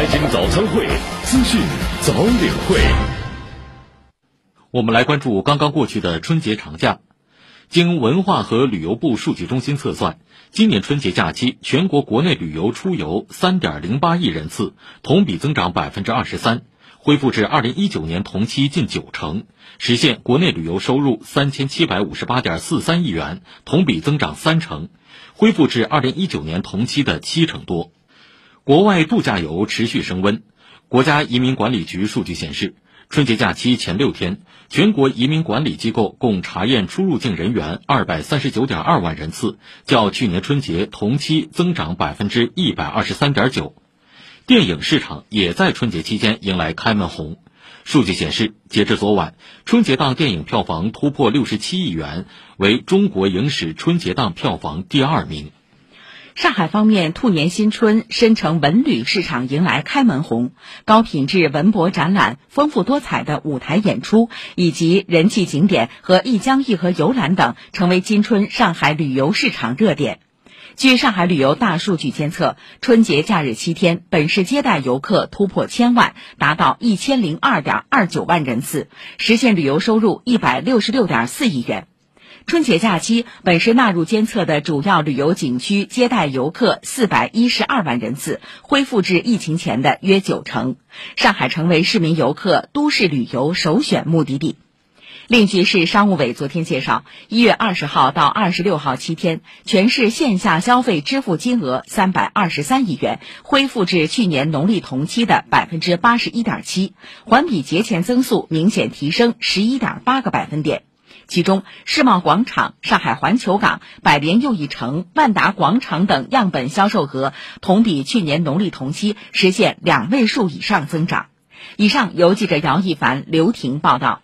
财经早餐会，资讯早领会。我们来关注刚刚过去的春节长假。经文化和旅游部数据中心测算，今年春节假期全国国内旅游出游三点零八亿人次，同比增长百分之二十三，恢复至二零一九年同期近九成，实现国内旅游收入三千七百五十八点四三亿元，同比增长三成，恢复至二零一九年同期的七成多。国外度假游持续升温，国家移民管理局数据显示。春节假期前六天，全国移民管理机构共查验出入境人员二百三十九点二万人次，较去年春节同期增长百分之一百二十三点九。电影市场也在春节期间迎来开门红。数据显示，截至昨晚，春节档电影票房突破六十七亿元，为中国影史春节档票房第二名。上海方面，兔年新春，申城文旅市场迎来开门红，高品质文博展览、丰富多彩的舞台演出以及人气景点和一江一河游览等，成为今春上海旅游市场热点。据上海旅游大数据监测，春节假日七天，本市接待游客突破千万，达到一千零二点二九万人次，实现旅游收入一百六十六点四亿元。春节假期，本市纳入监测的主要旅游景区接待游客四百一十二万人次，恢复至疫情前的约九成。上海成为市民游客都市旅游首选目的地。另据市商务委昨天介绍，一月二十号到二十六号七天，全市线下消费支付金额三百二十三亿元，恢复至去年农历同期的百分之八十一点七，环比节前增速明显提升十一点八个百分点。其中，世贸广场、上海环球港、百联又一城、万达广场等样本销售额同比去年农历同期实现两位数以上增长。以上由记者姚一凡、刘婷报道。